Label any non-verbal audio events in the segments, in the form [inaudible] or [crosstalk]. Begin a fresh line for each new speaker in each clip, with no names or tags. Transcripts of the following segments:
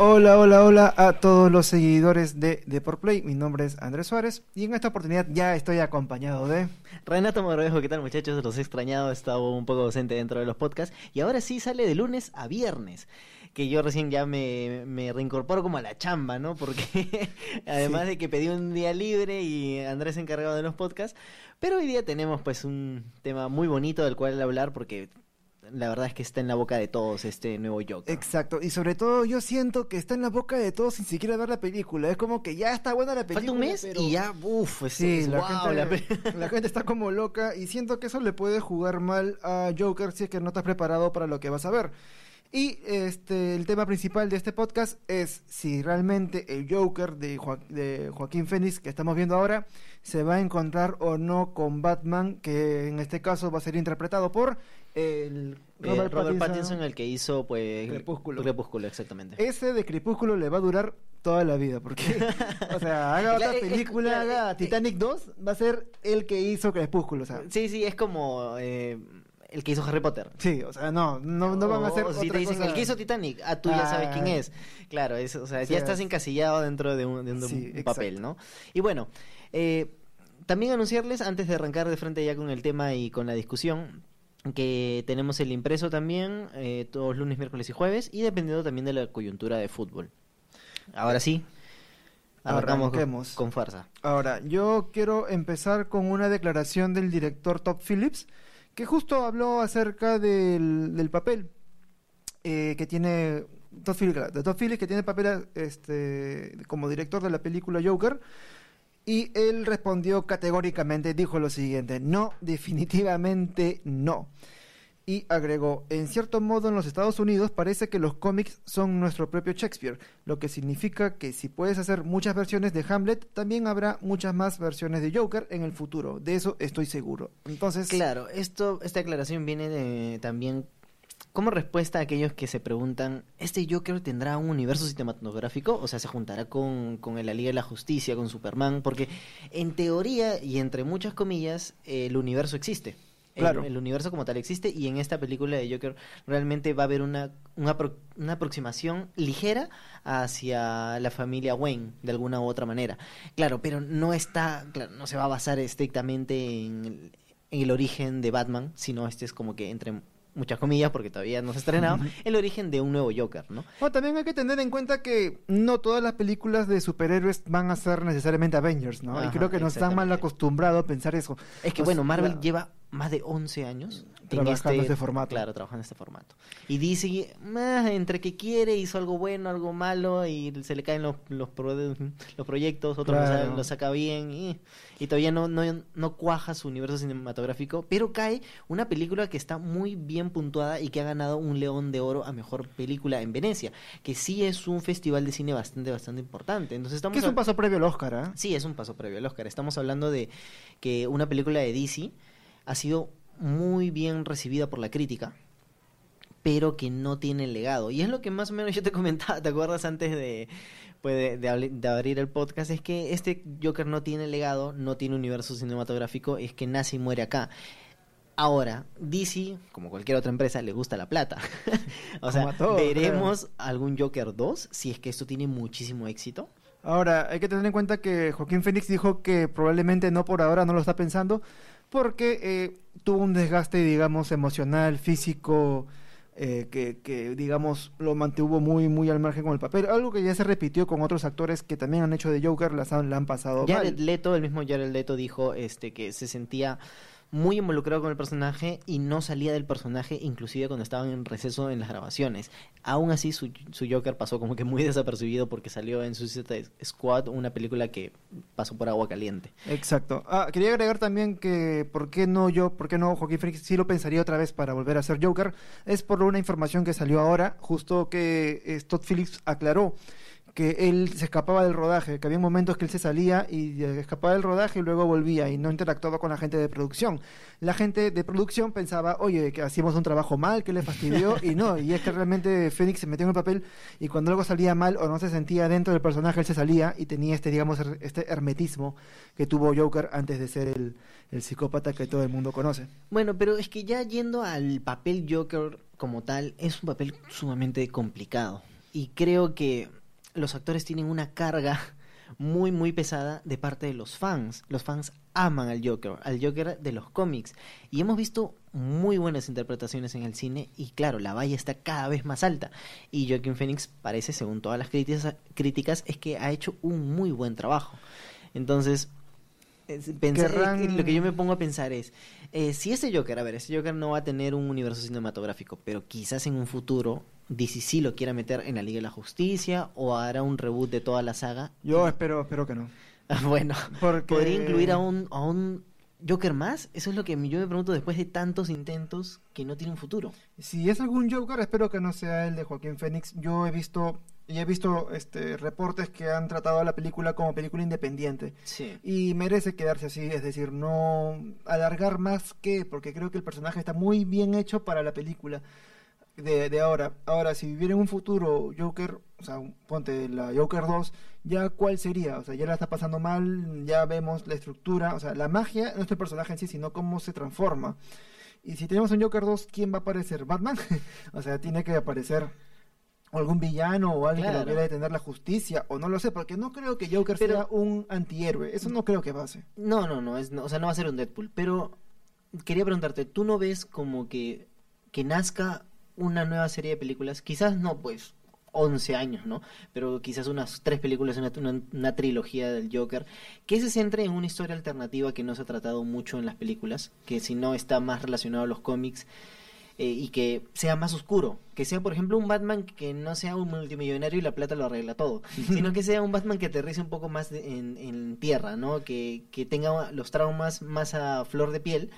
Hola, hola, hola a todos los seguidores de Play. Mi nombre es Andrés Suárez y en esta oportunidad ya estoy acompañado de
Renato Mogrovejo. ¿Qué tal, muchachos? Los he extrañado, he estado un poco ausente dentro de los podcasts y ahora sí sale de lunes a viernes. Que yo recién ya me, reincorporo como a la chamba, ¿no? Porque [laughs] además de que pedí un día libre y Andrés encargado de los podcasts, pero hoy día tenemos pues un tema muy bonito del cual hablar porque la verdad es que está en la boca de todos este nuevo Joker.
Exacto, y sobre todo yo siento que está en la boca de todos sin siquiera ver la película. Es como que ya está buena la película.
Falta un mes y ya, uff,
sí, la, gente, [laughs] la... gente está como loca y siento que eso le puede jugar mal a Joker si es que no estás preparado para lo que vas a ver. Y este el tema principal de este podcast es si realmente el Joker de, de Joaquín Phoenix que estamos viendo ahora se va a encontrar o no con Batman, que en este caso va a ser interpretado por el
eh, Robert, Pattinson, el que hizo pues
Crepúsculo.
Crepúsculo, exactamente.
Ese de Crepúsculo le va a durar toda la vida, porque, [laughs] o sea, haga otra película, haga Titanic 2, va a ser el que hizo Crepúsculo, o sea.
Sí, sí, es como eh, el que hizo Harry Potter.
Sí, o sea, no, no, no van a hacer.
si te dicen el que hizo Titanic, ah, tú ya sabes quién ah. es. Claro, es, o sea, ya estás encasillado dentro de un, de un papel, ¿no? Y bueno, eh, también anunciarles, antes de arrancar de frente ya con el tema y con la discusión, que tenemos el impreso también eh, todos lunes, miércoles y jueves, y dependiendo también de la coyuntura de fútbol. Ahora sí, arrancamos con fuerza.
Ahora, yo quiero empezar con una declaración del director Top Phillips que justo habló acerca del, papel eh, que tiene Todd Phillips, de Todd Phillips, que tiene papel este, como director de la película Joker. Y él respondió categóricamente, dijo lo siguiente, no, definitivamente no y agregó, en cierto modo en los Estados Unidos parece que los cómics son nuestro propio Shakespeare, lo que significa que si puedes hacer muchas versiones de Hamlet, también habrá muchas más versiones de Joker en el futuro, de eso estoy seguro. Entonces,
claro, esto esta aclaración viene de, también como respuesta a aquellos que se preguntan, ¿este Joker tendrá un universo cinematográfico? O sea, ¿se juntará con, con la Liga de la Justicia, con Superman? Porque en teoría y entre muchas comillas, el universo existe. El, universo como tal existe y en esta película de Joker realmente va a haber una, una, aproximación ligera hacia la familia Wayne de alguna u otra manera. Claro, pero no está, no se va a basar estrictamente en en el origen de Batman, sino este es como que entre muchas comillas, porque todavía no se ha estrenado, el origen de un nuevo Joker, ¿no?
también hay que tener en cuenta que no todas las películas de superhéroes van a ser necesariamente Avengers, ¿no? y creo que nos están mal acostumbrados a pensar eso.
Es que, bueno, Marvel lleva más de 11 años
trabajando en este, formato.
Claro, trabajando en este formato. Y dice, entre que quiere, hizo algo bueno, algo malo, y se le caen los, los, los proyectos, otros lo, saca bien, y, y todavía no, no, no, cuaja su universo cinematográfico, pero cae una película que está muy bien puntuada y que ha ganado un León de Oro a Mejor Película en Venecia, que sí es un festival de cine bastante, bastante importante. Entonces estamos
que es un paso previo al Oscar, ¿eh?
Sí, es un paso previo al Oscar. Estamos hablando de que una película de DC ha sido muy bien recibida por la crítica, pero que no tiene legado. Y es lo que más o menos yo te [laughs] comentaba, ¿te acuerdas antes de, pues de, abrir el podcast? Es que este Joker no tiene legado, no tiene universo cinematográfico, es que nace y muere acá. Ahora, DC, como cualquier otra empresa, le gusta la plata. [laughs] o sea, veremos algún Joker 2 si es que esto tiene muchísimo éxito.
Ahora, hay que tener en cuenta que Joaquín Phoenix dijo que probablemente no por ahora no lo está pensando, porque eh, tuvo un desgaste, digamos, emocional, físico, eh, que, digamos, lo mantuvo muy, muy al margen con el papel. Algo que ya se repitió con otros actores que también han hecho de Joker, las han, la han pasado
Jared Leto, el mismo Jared Leto dijo este, que se sentía muy involucrado con el personaje y no salía del personaje inclusive cuando estaban en receso en las grabaciones. Aún así su, su Joker pasó como que muy [laughs] desapercibido porque salió en Suicide Squad, una película que pasó por agua caliente.
Exacto. Ah, quería agregar también que por qué no yo, por qué no Joaquín Phoenix sí lo pensaría otra vez para volver a ser Joker, es por una información que salió ahora, justo que eh, Todd Phillips aclaró que él se escapaba del rodaje, que había momentos que él se salía y escapaba del rodaje y luego volvía y no interactuaba con la gente de producción. La gente de producción pensaba, oye, que hacíamos un trabajo mal, que le fastidió, y no, y es que realmente Fénix se metió en el papel y cuando algo salía mal o no se sentía dentro del personaje, él se salía y tenía este, digamos, este hermetismo que tuvo Joker antes de ser el, el psicópata que todo el mundo conoce.
Bueno, pero es que ya yendo al papel Joker como tal, es un papel sumamente complicado y creo que los actores tienen una carga muy muy pesada de parte de los fans. Los fans aman al Joker, al Joker de los cómics. Y hemos visto muy buenas interpretaciones en el cine y claro, la valla está cada vez más alta. Y Joaquin Phoenix parece, según todas las críticas, críticas es que ha hecho un muy buen trabajo. Entonces, es- pensar-
Querrán-
lo que yo me pongo a pensar es, eh, si ese Joker, a ver, ese Joker no va a tener un universo cinematográfico, pero quizás en un futuro DC lo quiera meter en la Liga de la Justicia o hará un reboot de toda la saga.
Yo espero, espero que no. [laughs]
bueno,
Porque...
¿podría incluir a un, a un Joker más? Eso es lo que yo me pregunto después de tantos intentos que no tiene un futuro.
Si es algún Joker, espero que no sea el de Joaquín Phoenix. Yo he visto y he visto este reportes que han tratado a la película como película independiente
Sí.
y merece quedarse así, es decir, no alargar más que porque creo que el personaje está muy bien hecho para la película de, de ahora. Ahora, si viviera en un futuro Joker, o sea, ponte la Joker 2, ya cuál sería, o sea, ya la está pasando mal, ya vemos la estructura, o sea, la magia no es el personaje en sí, sino cómo se transforma. Y si tenemos un Joker 2, ¿quién va a aparecer? ¿Batman? [laughs] o sea, tiene que aparecer algún villano o alguien que
Claro.
lo quiera detener la justicia, o no lo sé, porque no creo que Joker
Pero-
sea un antihéroe, eso no creo que pase.
No, no, no, es, no, o sea, no va a ser un Deadpool, pero quería preguntarte, ¿tú no ves como que, que nazca una nueva serie de películas? Quizás no, pues, 11 años, ¿no? Pero quizás unas tres películas, una, una, una trilogía del Joker, que se centre en una historia alternativa que no se ha tratado mucho en las películas, que si no está más relacionado a los cómics. eh, y que sea más oscuro, que sea por ejemplo un Batman que no sea un multimillonario y la plata lo arregla todo, [laughs] sino que sea un Batman que aterrice un poco más de- en, en tierra, ¿no? Que, que tenga los traumas más a flor de piel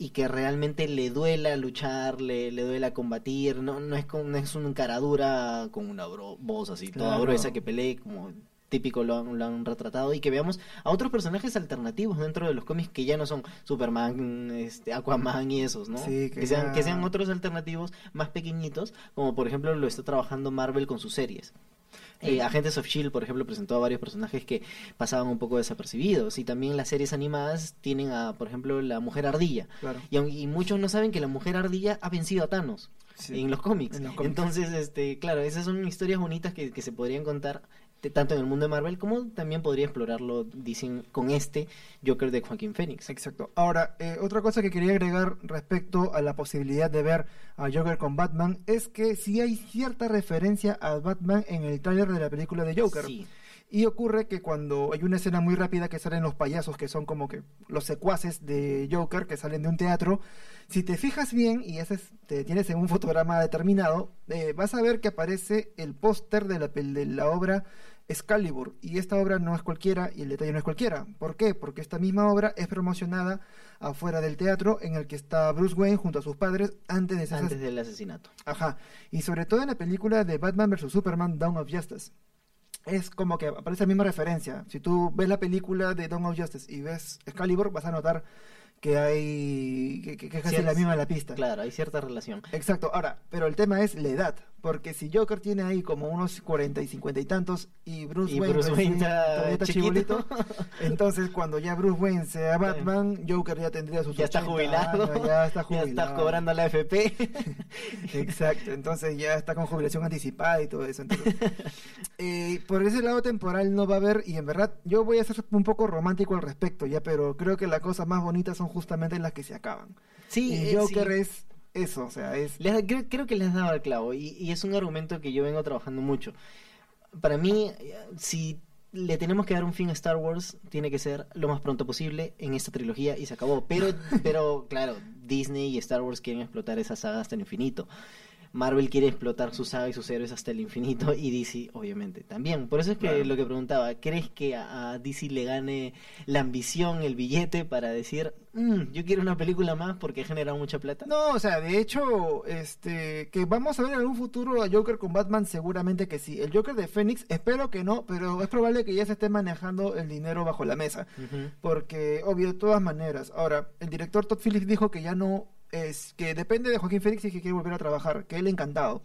y que realmente le duela luchar, le, le duela combatir, no, no es con, no es un caradura con una bro- voz así, toda
Claro.
gruesa que pelee como típico lo han, lo han retratado y que veamos a otros personajes alternativos dentro de los cómics que ya no son Superman, este, Aquaman y esos, ¿no?
Sí, que
sean,
ya-
que sean otros alternativos más pequeñitos, como por ejemplo lo está trabajando Marvel con sus series. Eh, Agentes of Shield, por ejemplo, presentó a varios personajes que pasaban un poco desapercibidos. Y también las series animadas tienen a, por ejemplo, la Mujer Ardilla.
Claro.
Y, y muchos no saben que la Mujer Ardilla ha vencido a Thanos
Sí.
en los cómics.
En los cómics.
Entonces, este, claro, esas son historias bonitas que, que se podrían contar tanto en el mundo de Marvel como también podría explorarlo, dicen, con este Joker de Joaquín Phoenix.
Exacto. Ahora, eh, otra cosa que quería agregar respecto a la posibilidad de ver a Joker con Batman es que sí hay cierta referencia a Batman en el tráiler de la película de Joker.
Sí.
Y ocurre que cuando hay una escena muy rápida que salen los payasos, que son como que los secuaces de Joker, que salen de un teatro, si te fijas bien y ese es- te tienes en un fotograma determinado, eh, vas a ver que aparece el póster de la, pel- de la obra Excalibur. Y esta obra no es cualquiera y el detalle no es cualquiera. ¿Por qué? Porque esta misma obra es promocionada afuera del teatro en el que está Bruce Wayne junto a sus padres antes de
Antes del asesinato.
Ajá. Y sobre todo en la película de Batman vs. Superman, Dawn of Justice. Es como que aparece la misma referencia. Si tú ves la película de Dawn of Justice y ves Excalibur, vas a notar que hay. que, que- casi la misma la pista.
Claro, hay cierta relación.
Exacto. Ahora, pero el tema es la edad. Porque si Joker tiene ahí como unos 40 y 50 y tantos y Bruce
Y
Wayne,
Bruce
recién
Wayne está
está
chiquito. [laughs]
entonces cuando ya Bruce Wayne sea. Batman, Joker ya tendría sus
Ya está
80
jubilado.
años, ya está [laughs]
Ya
jubilado.
está cobrando la FP. [laughs]
Exacto, entonces ya está con jubilación anticipada y todo eso. entonces, eh, por ese lado temporal no va a haber, y en verdad yo voy a ser un poco romántico al respecto, ya, pero creo que las cosas más bonitas son justamente las que se acaban.
Sí,
y
eh,
Joker
sí.
es eso, o sea, es...
Le has- creo, creo que le has dado al clavo y, y es un argumento que yo vengo trabajando mucho. Para mí, si le tenemos que dar un fin a Star Wars, tiene que ser lo más pronto posible en esta trilogía y se acabó. Pero, [laughs] pero claro, Disney y Star Wars quieren explotar esa saga hasta el infinito. Marvel quiere explotar su saga y sus héroes hasta el infinito [laughs] y DC obviamente también. Por eso es que
Claro.
lo que preguntaba, ¿crees que a, a DC le gane la ambición, el billete para decir, "Mm, yo quiero una película más porque ha generado mucha plata?
No, o sea, de hecho, este, que vamos a ver en algún futuro a Joker con Batman, seguramente que sí. El Joker de Phoenix, espero que no, pero es probable que ya se esté manejando el dinero bajo la mesa. Porque, obvio, de todas maneras. Ahora, el director Todd Phillips dijo que ya no es, que depende de Joaquín Phoenix y que quiere volver a trabajar, que él encantado.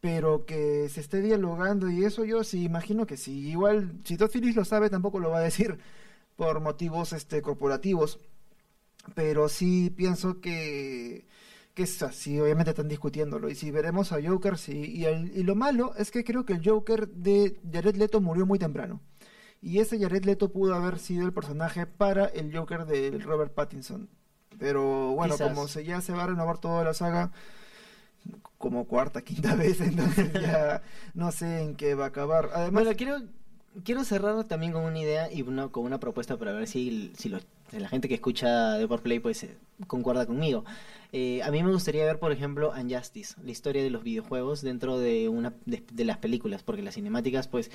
Pero que se esté dialogando y eso yo sí imagino que sí. Igual, si Todd Phillips lo sabe, tampoco lo va a decir [laughs] por motivos este corporativos. Pero sí pienso que, que es así, obviamente están discutiéndolo. Y si veremos a Joker, sí. Y, el- y lo malo es que creo que el Joker de Jared Leto murió muy temprano. Y ese Jared Leto pudo haber sido el personaje para el Joker de Robert Pattinson. Pero bueno,
Quizás.
como se, ya se va a renovar toda la saga, como cuarta, [laughs] quinta vez, entonces ya [laughs] no sé en qué va a acabar. Además,
Bueno, quiero, quiero cerrar también con una idea y una, con una propuesta para ver si, si, los- la gente que escucha de por Play pues eh, concuerda conmigo. Eh, a mí me gustaría ver, por ejemplo, Unjustice, la historia de los videojuegos dentro de una de, de las películas, porque las cinemáticas pues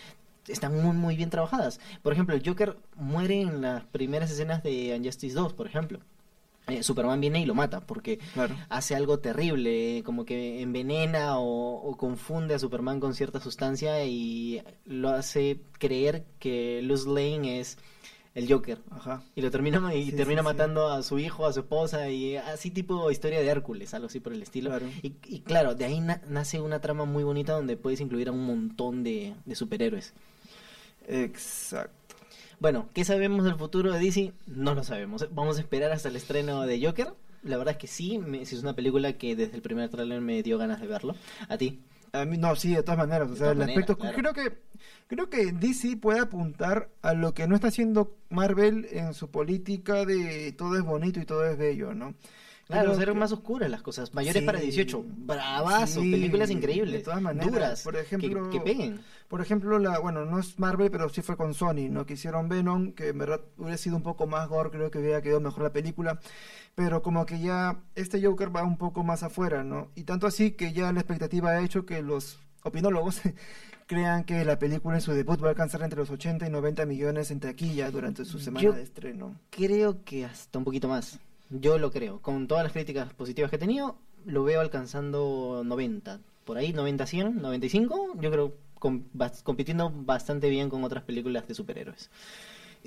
están muy muy bien trabajadas. Por ejemplo, el Joker muere en las primeras escenas de Unjustice 2, por ejemplo. Eh, Superman viene y lo mata porque
claro.
hace algo terrible, como que envenena o, o confunde a Superman con cierta sustancia y lo hace creer que Luz Lane es el Joker.
Ajá.
Y lo termina y
Sí,
termina
sí, sí.
matando a su hijo, a su esposa y así tipo historia de Hércules, algo así por el estilo.
Claro.
Y, y claro, de ahí na- nace una trama muy bonita donde puedes incluir a un montón de, de superhéroes.
Exacto.
Bueno, ¿qué sabemos del futuro de DC? No lo sabemos. Vamos a esperar hasta el estreno de Joker. La verdad es que sí, me- sí es una película que desde el primer tráiler me dio ganas de verlo. ¿A ti?
A mí no, sí, de todas maneras. O sea, el aspecto.
claro.
Creo que creo que DC puede apuntar a lo que no está haciendo Marvel en su política de todo es bonito y todo es bello, ¿no?
Claro, ser
que-
más oscuras las cosas. Mayores
Sí.
para 18. Bravazos,
Sí,
películas
de
increíbles.
todas maneras.
Duras.
Por
que-
ejemplo,
que, peguen.
Por ejemplo, la, bueno, no es Marvel, pero sí fue con Sony, ¿no? Que hicieron Venom, que en verdad hubiera sido un poco más gore, creo que hubiera quedado mejor la película. Pero como que ya este Joker va un poco más afuera, ¿no? Y tanto así que ya la expectativa ha hecho que los opinólogos [laughs] crean que la película en su debut va a alcanzar entre los 80 y 90 millones en taquilla durante su semana
Yo-
de estreno.
Creo que hasta un poquito más. Yo lo creo. Con todas las críticas positivas que he tenido, lo veo alcanzando 90. Por ahí, 90, 100, 95. Yo creo compitiendo bastante bien con otras películas de superhéroes.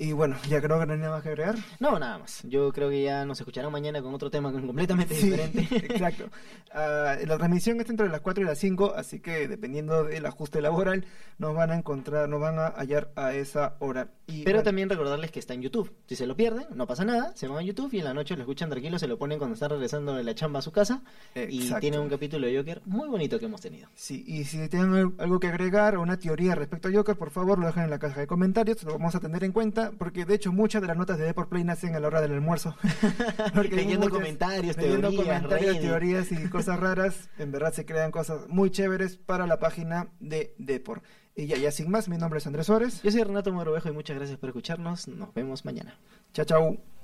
Y bueno, ya creo que no hay nada más que agregar.
No, nada más. Yo creo que ya nos escucharán mañana con otro tema completamente
Sí,
diferente. [laughs]
Exacto. Ah, la transmisión está entre las 4 y las 5, así que dependiendo del ajuste laboral, nos van a encontrar, nos van a hallar a esa hora. Y,
Pero también recordarles que está en YouTube. Si se lo pierden, no pasa nada. Se van a YouTube y en la noche lo escuchan tranquilo, se lo ponen cuando están regresando de la chamba a su casa. Y tienen un capítulo de Joker muy bonito que hemos tenido.
Sí, y si tienen al- algo que agregar o una teoría respecto a Joker, por favor lo dejen en la caja de comentarios, lo vamos a tener en cuenta, porque de hecho muchas de las notas de Deport Play nacen a la hora del almuerzo. [laughs] Porque
Leyendo
muchas-
comentarios,
leyendo
teorías,
comentarios, teorías y [laughs] cosas raras, en verdad se crean cosas muy chéveres para la página de Deport. Y ya, ya sin más, mi nombre es Andrés Suárez.
Yo soy Renato Morovejo y muchas gracias por escucharnos. Nos vemos mañana.
Chao, chao.